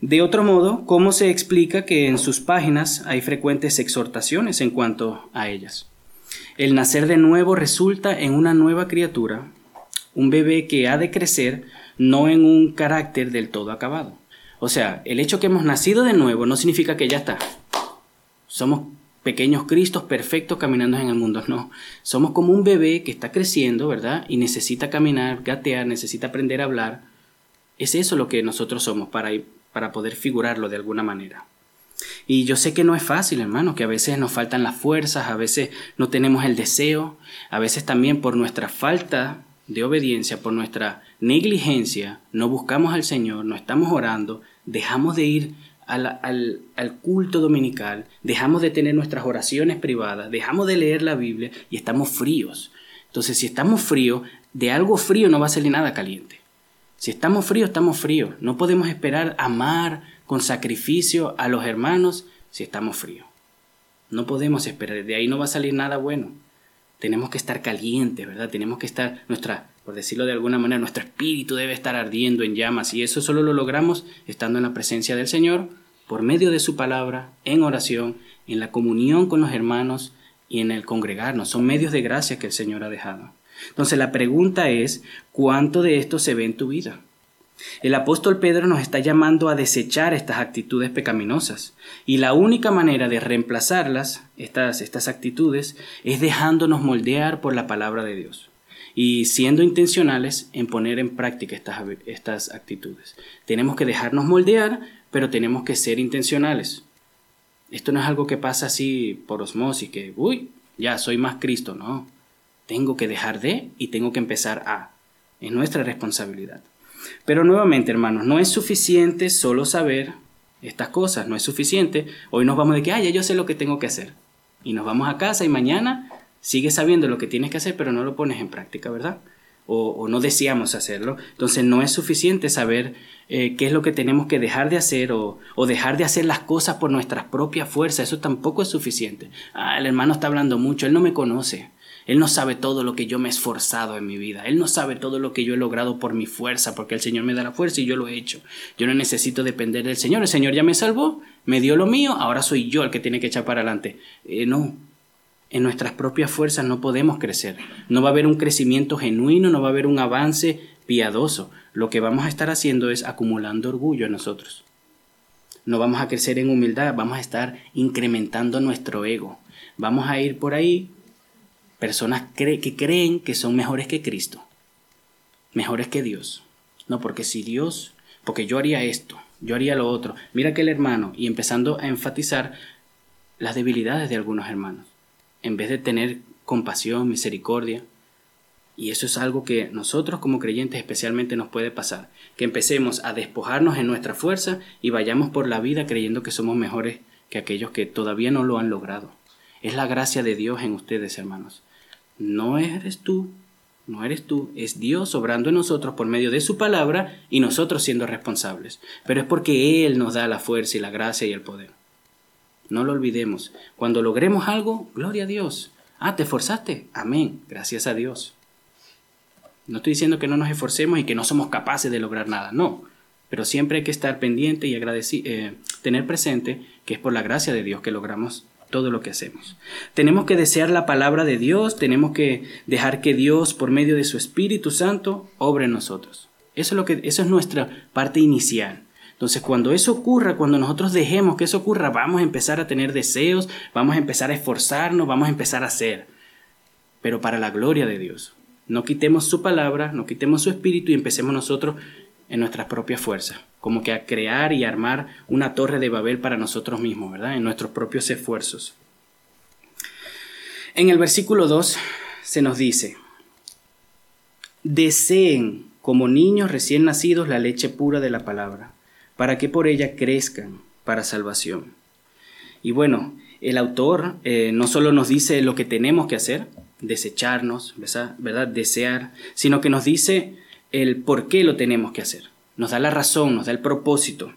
De otro modo, ¿cómo se explica que en sus páginas hay frecuentes exhortaciones en cuanto a ellas? El nacer de nuevo resulta en una nueva criatura, un bebé que ha de crecer no en un carácter del todo acabado. O sea, el hecho que hemos nacido de nuevo no significa que ya está. Somos pequeños Cristos perfectos caminando en el mundo. No, somos como un bebé que está creciendo, ¿verdad? Y necesita caminar, gatear, necesita aprender a hablar. Es eso lo que nosotros somos para, para poder figurarlo de alguna manera. Y yo sé que no es fácil, hermano, que a veces nos faltan las fuerzas, a veces no tenemos el deseo, a veces también por nuestra falta de obediencia, por nuestra negligencia, no buscamos al Señor, no estamos orando, dejamos de ir al, al, culto dominical, dejamos de tener nuestras oraciones privadas, dejamos de leer la Biblia y estamos fríos. Entonces, si estamos fríos, de algo frío no va a salir nada caliente. Si estamos fríos, estamos fríos. No podemos esperar amar con sacrificio a los hermanos si estamos fríos. No podemos esperar, de ahí no va a salir nada bueno tenemos que estar calientes, ¿verdad? Tenemos que estar, nuestra, por decirlo de alguna manera, nuestro espíritu debe estar ardiendo en llamas y eso solo lo logramos estando en la presencia del Señor, por medio de su palabra, en oración, en la comunión con los hermanos y en el congregarnos. Son medios de gracia que el Señor ha dejado. Entonces la pregunta es, ¿cuánto de esto se ve en tu vida? El apóstol Pedro nos está llamando a desechar estas actitudes pecaminosas y la única manera de reemplazarlas, estas, estas actitudes, es dejándonos moldear por la palabra de Dios. Y siendo intencionales en poner en práctica estas, estas actitudes. Tenemos que dejarnos moldear, pero tenemos que ser intencionales. Esto no es algo que pasa así por osmosis, que, uy, ya soy más Cristo, no. Tengo que dejar de y tengo que empezar a. Es nuestra responsabilidad. Pero nuevamente, hermanos, no es suficiente solo saber estas cosas, no es suficiente. Hoy nos vamos de que, ah, ya yo sé lo que tengo que hacer. Y nos vamos a casa y mañana sigues sabiendo lo que tienes que hacer, pero no lo pones en práctica, ¿verdad? O, no deseamos hacerlo. Entonces no es suficiente saber eh, qué es lo que tenemos que dejar de hacer o, dejar de hacer las cosas por nuestras propias fuerzas. Eso tampoco es suficiente. Ah, el hermano está hablando mucho, él no me conoce. Él no sabe todo lo que yo me he esforzado en mi vida. Él no sabe todo lo que yo he logrado por mi fuerza, porque el Señor me da la fuerza y yo lo he hecho. Yo no necesito depender del Señor. El Señor ya me salvó, me dio lo mío, ahora soy yo el que tiene que echar para adelante. Eh, no, en nuestras propias fuerzas no podemos crecer. No va a haber un crecimiento genuino, no va a haber un avance piadoso. Lo que vamos a estar haciendo es acumulando orgullo en nosotros. No vamos a crecer en humildad, vamos a estar incrementando nuestro ego. Vamos a ir por ahí personas que creen que son mejores que Cristo, mejores que Dios. No, porque si Dios, porque yo haría esto, yo haría lo otro. Mira que el hermano, y empezando a enfatizar las debilidades de algunos hermanos en vez de tener compasión, misericordia. Y eso es algo que nosotros como creyentes especialmente nos puede pasar, que empecemos a despojarnos en nuestra fuerza y vayamos por la vida creyendo que somos mejores que aquellos que todavía no lo han logrado. Es la gracia de Dios en ustedes, hermanos. No eres tú, no eres tú, es Dios obrando en nosotros por medio de su palabra y nosotros siendo responsables. Pero es porque Él nos da la fuerza y la gracia y el poder. No lo olvidemos. Cuando logremos algo, gloria a Dios. Ah, ¿te esforzaste? Amén. Gracias a Dios. No estoy diciendo que no nos esforcemos y que no somos capaces de lograr nada, no. Pero siempre hay que estar pendiente y eh, tener presente que es por la gracia de Dios que logramos todo lo que hacemos. Tenemos que desear la palabra de Dios, tenemos que dejar que Dios, por medio de su Espíritu Santo, obre en nosotros. Eso es, lo que, eso es nuestra parte inicial. Entonces, cuando eso ocurra, cuando nosotros dejemos que eso ocurra, vamos a empezar a tener deseos, vamos a empezar a esforzarnos, vamos a empezar a hacer. Pero para la gloria de Dios. No quitemos su palabra, no quitemos su espíritu y empecemos nosotros en nuestras propias fuerzas, como que a crear y armar una torre de Babel para nosotros mismos, ¿verdad? En nuestros propios esfuerzos. En el versículo 2 se nos dice, deseen como niños recién nacidos la leche pura de la palabra para que por ella crezcan para salvación. Y bueno, el autor eh, no solo nos dice lo que tenemos que hacer, desecharnos, ¿verdad? Desear, sino que nos dice el por qué lo tenemos que hacer. Nos da la razón, nos da el propósito.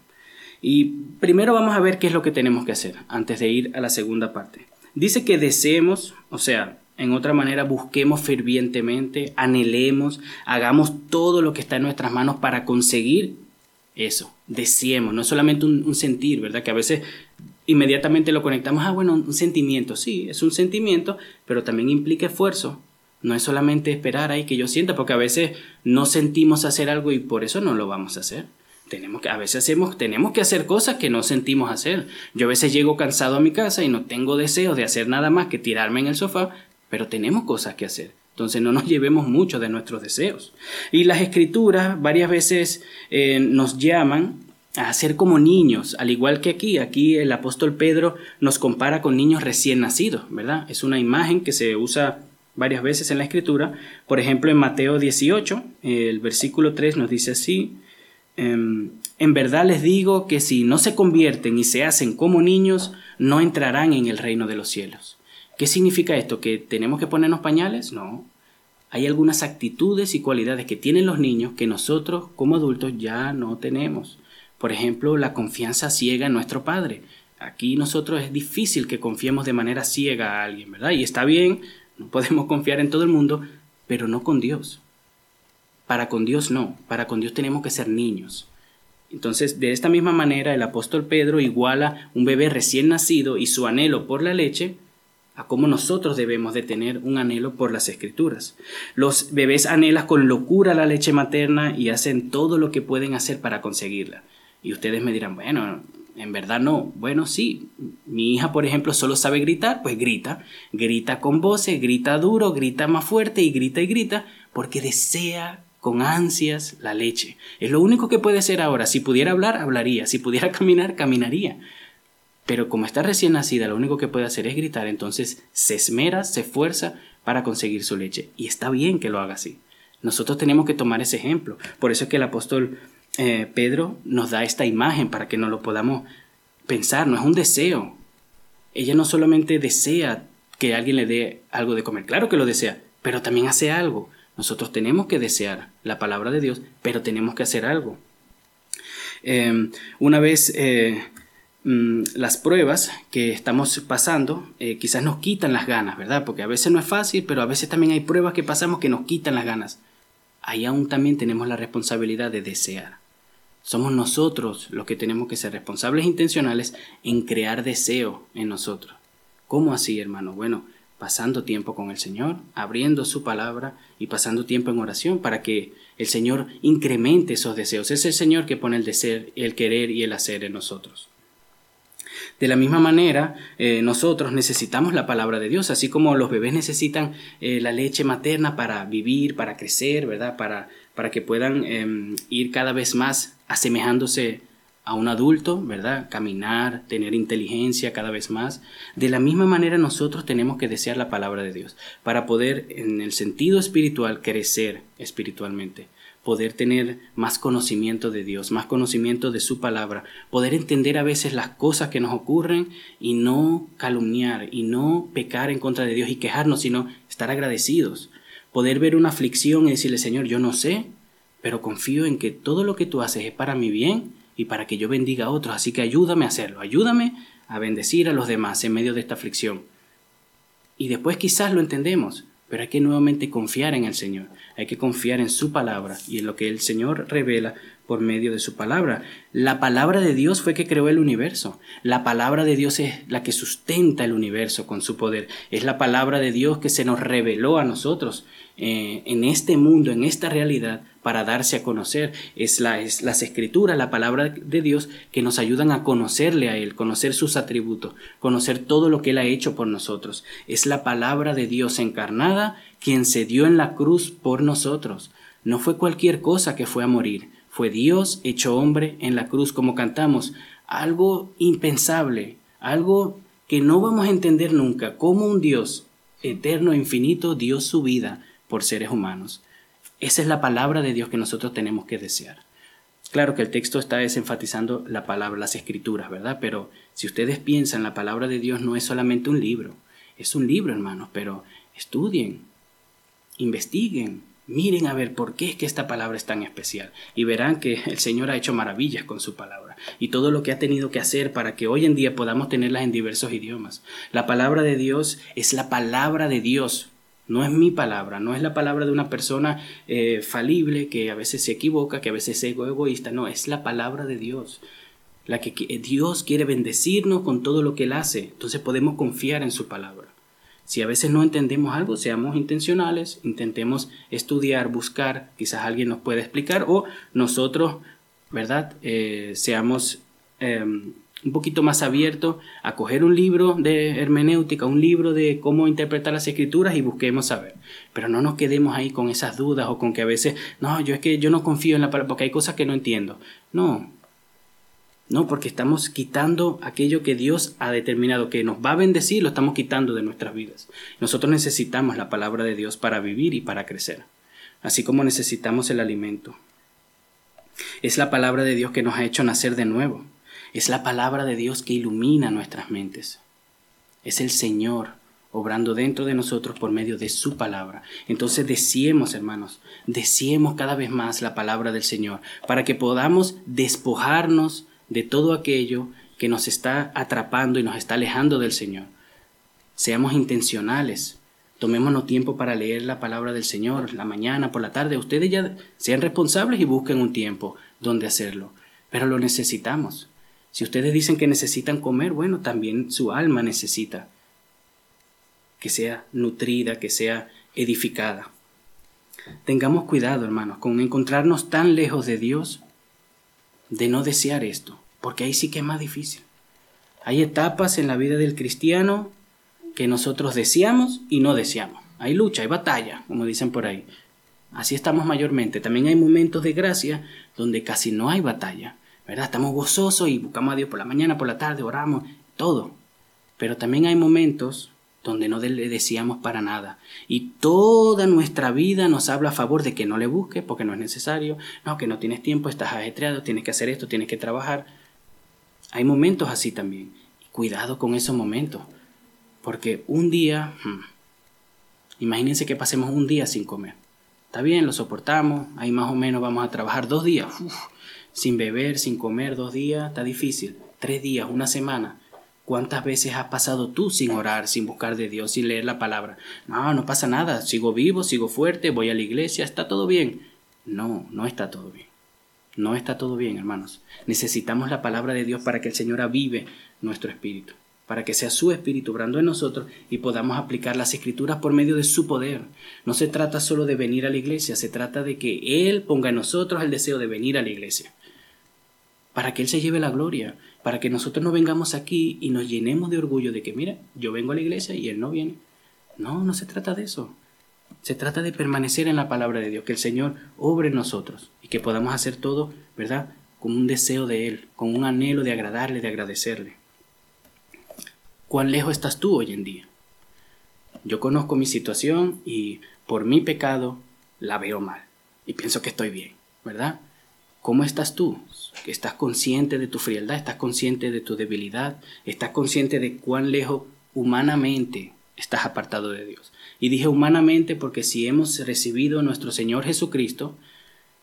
Y primero vamos a ver qué es lo que tenemos que hacer antes de ir a la segunda parte. Dice que deseemos, o sea, en otra manera, busquemos fervientemente, anhelemos, hagamos todo lo que está en nuestras manos para conseguir eso, deseemos, no es solamente un, sentir, ¿verdad? Que a veces inmediatamente lo conectamos, ah, bueno, un sentimiento, sí, es un sentimiento, pero también implica esfuerzo. No es solamente esperar ahí que yo sienta, porque a veces no sentimos hacer algo y por eso no lo vamos a hacer. Tenemos que, a veces hacemos, tenemos que hacer cosas que no sentimos hacer. Yo a veces llego cansado a mi casa y no tengo deseo de hacer nada más que tirarme en el sofá, pero tenemos cosas que hacer. Entonces no nos llevemos mucho de nuestros deseos. Y las escrituras varias veces eh, nos llaman a ser como niños, al igual que aquí. Aquí el apóstol Pedro nos compara con niños recién nacidos, ¿verdad? Es una imagen que se usa varias veces en la escritura. Por ejemplo, en Mateo 18, el versículo 3 nos dice así, em, en verdad les digo que si no se convierten y se hacen como niños, no entrarán en el reino de los cielos. ¿Qué significa esto? ¿Que tenemos que ponernos pañales? No. Hay algunas actitudes y cualidades que tienen los niños que nosotros como adultos ya no tenemos. Por ejemplo, la confianza ciega en nuestro padre. Aquí nosotros es difícil que confiemos de manera ciega a alguien, ¿verdad? Y está bien, no podemos confiar en todo el mundo, pero no con Dios. Para con Dios no, para con Dios tenemos que ser niños. Entonces, de esta misma manera, el apóstol Pedro iguala un bebé recién nacido y su anhelo por la leche a cómo nosotros debemos de tener un anhelo por las escrituras. Los bebés anhelan con locura la leche materna y hacen todo lo que pueden hacer para conseguirla. Y ustedes me dirán, bueno, en verdad no. Bueno, sí, mi hija, por ejemplo, solo sabe gritar, pues grita. Grita con voces, grita duro, grita más fuerte y grita y grita porque desea con ansias la leche. Es lo único que puede hacer ahora. Si pudiera hablar, hablaría. Si pudiera caminar, caminaría. Pero como está recién nacida, lo único que puede hacer es gritar, entonces se esmera, se esfuerza para conseguir su leche. Y está bien que lo haga así. Nosotros tenemos que tomar ese ejemplo. Por eso es que el apóstol eh, Pedro nos da esta imagen para que no lo podamos pensar. No es un deseo. Ella no solamente desea que alguien le dé algo de comer, claro que lo desea, pero también hace algo. Nosotros tenemos que desear la palabra de Dios, pero tenemos que hacer algo. Em, una vez eh, las pruebas que estamos pasando eh, quizás nos quitan las ganas, ¿verdad? Porque a veces no es fácil, pero a veces también hay pruebas que pasamos que nos quitan las ganas. Ahí aún también tenemos la responsabilidad de desear. Somos nosotros los que tenemos que ser responsables intencionales en crear deseo en nosotros. ¿Cómo así, hermano? Bueno, pasando tiempo con el Señor, abriendo su palabra y pasando tiempo en oración para que el Señor incremente esos deseos. Es el Señor que pone el deseo, el querer y el hacer en nosotros. De la misma manera, eh, nosotros necesitamos la palabra de Dios, así como los bebés necesitan eh, la leche materna para vivir, para crecer, ¿verdad? Para, para que puedan em, ir cada vez más asemejándose a un adulto, ¿verdad? Caminar, tener inteligencia cada vez más. De la misma manera nosotros tenemos que desear la palabra de Dios para poder en el sentido espiritual crecer espiritualmente, poder tener más conocimiento de Dios, más conocimiento de su palabra, poder entender a veces las cosas que nos ocurren y no calumniar y no pecar en contra de Dios y quejarnos, sino estar agradecidos. Poder ver una aflicción y decirle, Señor, yo no sé, pero confío en que todo lo que tú haces es para mi bien y para que yo bendiga a otros. Así que ayúdame a hacerlo, ayúdame a bendecir a los demás en medio de esta aflicción. Y después quizás lo entendemos, pero hay que nuevamente confiar en el Señor, hay que confiar en su palabra y en lo que el Señor revela por medio de su palabra. La palabra de Dios fue que creó el universo. La palabra de Dios es la que sustenta el universo con su poder. Es la palabra de Dios que se nos reveló a nosotros eh, en este mundo, en esta realidad, para darse a conocer. Es, la, es las escrituras, la palabra de Dios, que nos ayudan a conocerle a Él, conocer sus atributos, conocer todo lo que Él ha hecho por nosotros. Es la palabra de Dios encarnada quien se dio en la cruz por nosotros. No fue cualquier cosa que fue a morir, fue Dios hecho hombre en la cruz, como cantamos, algo impensable, algo que no vamos a entender nunca, como un Dios eterno infinito dio su vida por seres humanos. Esa es la palabra de Dios que nosotros tenemos que desear. Claro que el texto está desenfatizando la palabra, las escrituras, ¿verdad? Pero si ustedes piensan, la palabra de Dios no es solamente un libro, es un libro, hermanos, pero estudien, investiguen, Miren a ver por qué es que esta palabra es tan especial y verán que el Señor ha hecho maravillas con su palabra y todo lo que ha tenido que hacer para que hoy en día podamos tenerlas en diversos idiomas. La palabra de Dios es la palabra de Dios, no es mi palabra, no es la palabra de una persona eh, falible que a veces se equivoca, que a veces es egoísta, no, es la palabra de Dios. La que Dios quiere bendecirnos con todo lo que Él hace, entonces podemos confiar en su palabra. Si a veces no entendemos algo, seamos intencionales, intentemos estudiar, buscar, quizás alguien nos pueda explicar o nosotros, ¿verdad? Eh, seamos em, un poquito más abiertos a coger un libro de hermenéutica, un libro de cómo interpretar las escrituras y busquemos saber. Pero no nos quedemos ahí con esas dudas o con que a veces, no, yo es que yo no confío en la palabra porque hay cosas que no entiendo. No, no, porque estamos quitando aquello que Dios ha determinado que nos va a bendecir, lo estamos quitando de nuestras vidas. Nosotros necesitamos la palabra de Dios para vivir y para crecer, así como necesitamos el alimento. Es la palabra de Dios que nos ha hecho nacer de nuevo. Es la palabra de Dios que ilumina nuestras mentes. Es el Señor obrando dentro de nosotros por medio de su palabra. Entonces deseemos, hermanos, deseemos cada vez más la palabra del Señor para que podamos despojarnos de todo aquello que nos está atrapando y nos está alejando del Señor. Seamos intencionales. Tomémonos tiempo para leer la palabra del Señor, la mañana, por la tarde. Ustedes ya sean responsables y busquen un tiempo donde hacerlo. Pero lo necesitamos. Si ustedes dicen que necesitan comer, bueno, también su alma necesita que sea nutrida, que sea edificada. Tengamos cuidado, hermanos, con encontrarnos tan lejos de Dios de no desear esto, porque ahí sí que es más difícil. Hay etapas en la vida del cristiano que nosotros deseamos y no deseamos. Hay lucha, hay batalla, como dicen por ahí. Así estamos mayormente. También hay momentos de gracia donde casi no hay batalla, ¿verdad? Estamos gozosos y buscamos a Dios por la mañana, por la tarde, oramos, todo. Pero también hay momentos donde no le deseamos para nada. Y toda nuestra vida nos habla a favor de que no le busque porque no es necesario, no, que no tienes tiempo, estás ajetreado, tienes que hacer esto, tienes que trabajar. Hay momentos así también. Cuidado con esos momentos. Porque un día, hmm, imagínense que pasemos un día sin comer. Está bien, lo soportamos, ahí más o menos vamos a trabajar dos días. sin beber, sin comer, dos días, está difícil. Tres días, una semana. ¿Cuántas veces has pasado tú sin orar, sin buscar de Dios, sin leer la palabra? No, no pasa nada, sigo vivo, sigo fuerte, voy a la iglesia, está todo bien. No, no está todo bien. No está todo bien, hermanos. Necesitamos la palabra de Dios para que el Señor avive nuestro espíritu, para que sea su espíritu obrando en nosotros y podamos aplicar las escrituras por medio de su poder. No se trata solo de venir a la iglesia, se trata de que Él ponga en nosotros el deseo de venir a la iglesia, para que Él se lleve la gloria para que nosotros no vengamos aquí y nos llenemos de orgullo de que, mira, yo vengo a la iglesia y él no viene. No, no se trata de eso. Se trata de permanecer en la palabra de Dios, que el Señor obre en nosotros y que podamos hacer todo, ¿verdad? Con un deseo de Él, con un anhelo de agradarle, de agradecerle. ¿Cuán lejos estás tú hoy en día? Yo conozco mi situación y por mi pecado la veo mal y pienso que estoy bien, ¿verdad? ¿Cómo estás tú? ¿Estás consciente de tu frialdad? ¿Estás consciente de tu debilidad? ¿Estás consciente de cuán lejos humanamente estás apartado de Dios? Y dije humanamente porque si hemos recibido a nuestro Señor Jesucristo,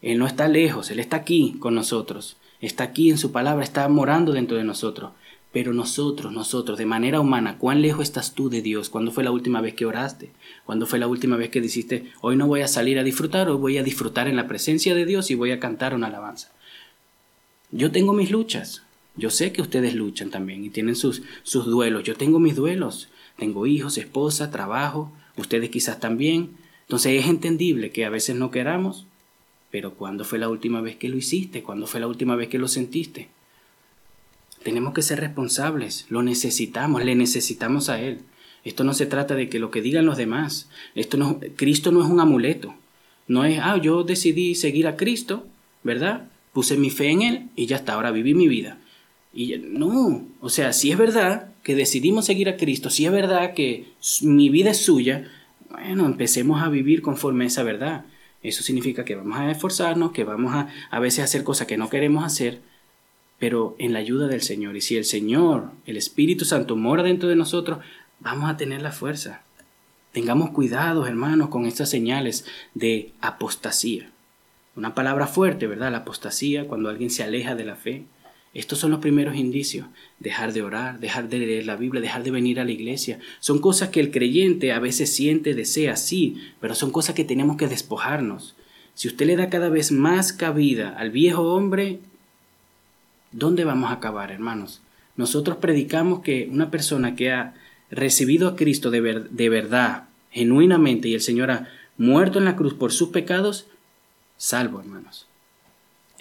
Él no está lejos, Él está aquí con nosotros, está aquí en su palabra, está morando dentro de nosotros. Pero nosotros, nosotros, de manera humana, ¿cuán lejos estás tú de Dios? ¿Cuándo fue la última vez que oraste? ¿Cuándo fue la última vez que dijiste, hoy no voy a salir a disfrutar, hoy voy a disfrutar en la presencia de Dios y voy a cantar una alabanza? Yo tengo mis luchas. Yo sé que ustedes luchan también y tienen sus, sus duelos. Yo tengo mis duelos. Tengo hijos, esposa, trabajo. Ustedes quizás también. Entonces es entendible que a veces no queramos. Pero ¿cuándo fue la última vez que lo hiciste? ¿Cuándo fue la última vez que lo sentiste? Tenemos que ser responsables, lo necesitamos, le necesitamos a Él. Esto no se trata de que lo que digan los demás. Esto no, Cristo no es un amuleto. No es, ah, yo decidí seguir a Cristo, ¿verdad? Puse mi fe en Él y ya está, ahora viví mi vida. Y no, o sea, si es verdad que decidimos seguir a Cristo, si es verdad que mi vida es suya, bueno, empecemos a vivir conforme a esa verdad. Eso significa que vamos a esforzarnos, que vamos a a veces hacer cosas que no queremos hacer, pero en la ayuda del Señor. Y si el Señor, el Espíritu Santo, mora dentro de nosotros, vamos a tener la fuerza. Tengamos cuidado, hermanos, con estas señales de apostasía. Una palabra fuerte, ¿verdad? La apostasía, cuando alguien se aleja de la fe. Estos son los primeros indicios. Dejar de orar, dejar de leer la Biblia, dejar de venir a la iglesia. Son cosas que el creyente a veces siente, desea, sí, pero son cosas que tenemos que despojarnos. Si usted le da cada vez más cabida al viejo hombre, ¿Dónde vamos a acabar, hermanos? Nosotros predicamos que una persona que ha recibido a Cristo de, de verdad, genuinamente, y el Señor ha muerto en la cruz por sus pecados, salvo, hermanos.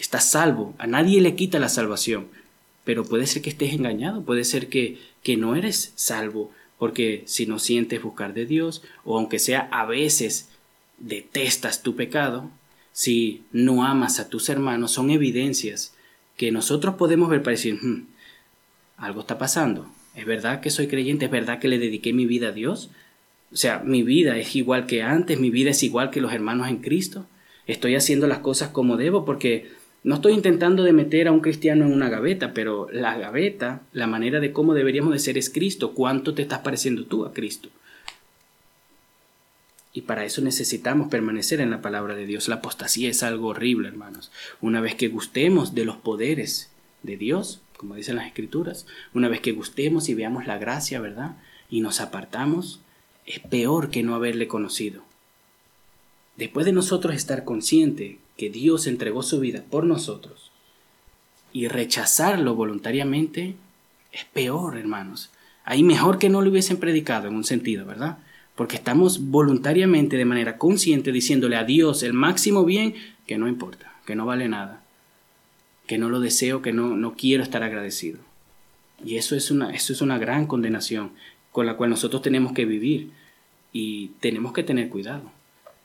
Está salvo. A nadie le quita la salvación. Pero puede ser que estés engañado, puede ser que, que no eres salvo, porque si no sientes buscar de Dios, o aunque sea a veces detestas tu pecado, si no amas a tus hermanos, son evidencias que nosotros podemos ver para decir, hmm, algo está pasando. ¿Es verdad que soy creyente? ¿Es verdad que le dediqué mi vida a Dios? O sea, mi vida es igual que antes, mi vida es igual que los hermanos en Cristo. Estoy haciendo las cosas como debo porque no estoy intentando de meter a un cristiano en una gaveta, pero la gaveta, la manera de cómo deberíamos de ser es Cristo. ¿Cuánto te estás pareciendo tú a Cristo? Y para eso necesitamos permanecer en la palabra de Dios. La apostasía es algo horrible, hermanos. Una vez que gustemos de los poderes de Dios, como dicen las escrituras, una vez que gustemos y veamos la gracia, ¿verdad? Y nos apartamos, es peor que no haberle conocido. Después de nosotros estar consciente que Dios entregó su vida por nosotros y rechazarlo voluntariamente, es peor, hermanos. Ahí mejor que no lo hubiesen predicado en un sentido, ¿verdad? porque estamos voluntariamente, de manera consciente, diciéndole a Dios el máximo bien que no importa, que no vale nada, que no lo deseo, que no, no quiero estar agradecido. Y eso es, una, eso es una gran condenación con la cual nosotros tenemos que vivir y tenemos que tener cuidado.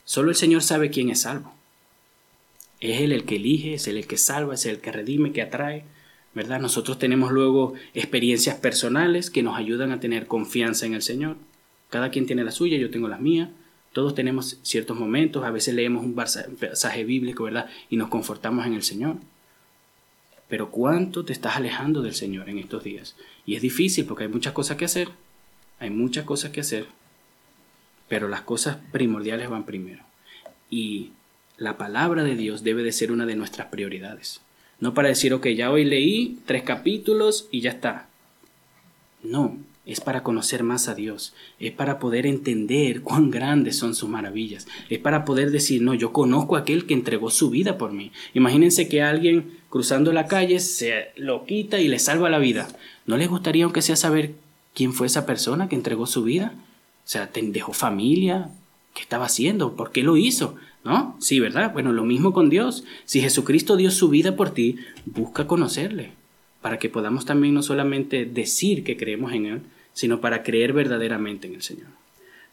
Solo el Señor sabe quién es salvo. Es Él el que elige, es Él el que salva, es Él el que redime, que atrae. ¿verdad? Nosotros tenemos luego experiencias personales que nos ayudan a tener confianza en el Señor. Cada quien tiene la suya, yo tengo las mías. Todos tenemos ciertos momentos, a veces leemos un pasaje bíblico, ¿verdad? Y nos confortamos en el Señor. Pero ¿cuánto te estás alejando del Señor en estos días? Y es difícil porque hay muchas cosas que hacer. Hay muchas cosas que hacer. Pero las cosas primordiales van primero. Y la palabra de Dios debe de ser una de nuestras prioridades. No para decir, ok, ya hoy leí tres capítulos y ya está. No, es para conocer más a Dios, es para poder entender cuán grandes son sus maravillas, es para poder decir, no, yo conozco a aquel que entregó su vida por mí. Imagínense que alguien cruzando la calle se lo quita y le salva la vida. ¿No les gustaría aunque sea saber quién fue esa persona que entregó su vida? O sea, dejó familia, ¿qué estaba haciendo? ¿Por qué lo hizo? ¿No? Sí, ¿verdad? Bueno, lo mismo con Dios. Si Jesucristo dio su vida por ti, busca conocerle, para que podamos también no solamente decir que creemos en Él, sino para creer verdaderamente en el Señor.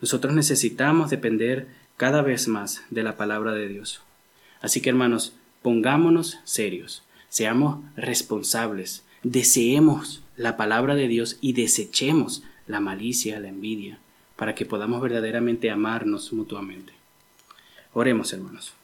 Nosotros necesitamos depender cada vez más de la palabra de Dios. Así que hermanos, pongámonos serios, seamos responsables, deseemos la palabra de Dios y desechemos la malicia, la envidia, para que podamos verdaderamente amarnos mutuamente. Oremos, hermanos.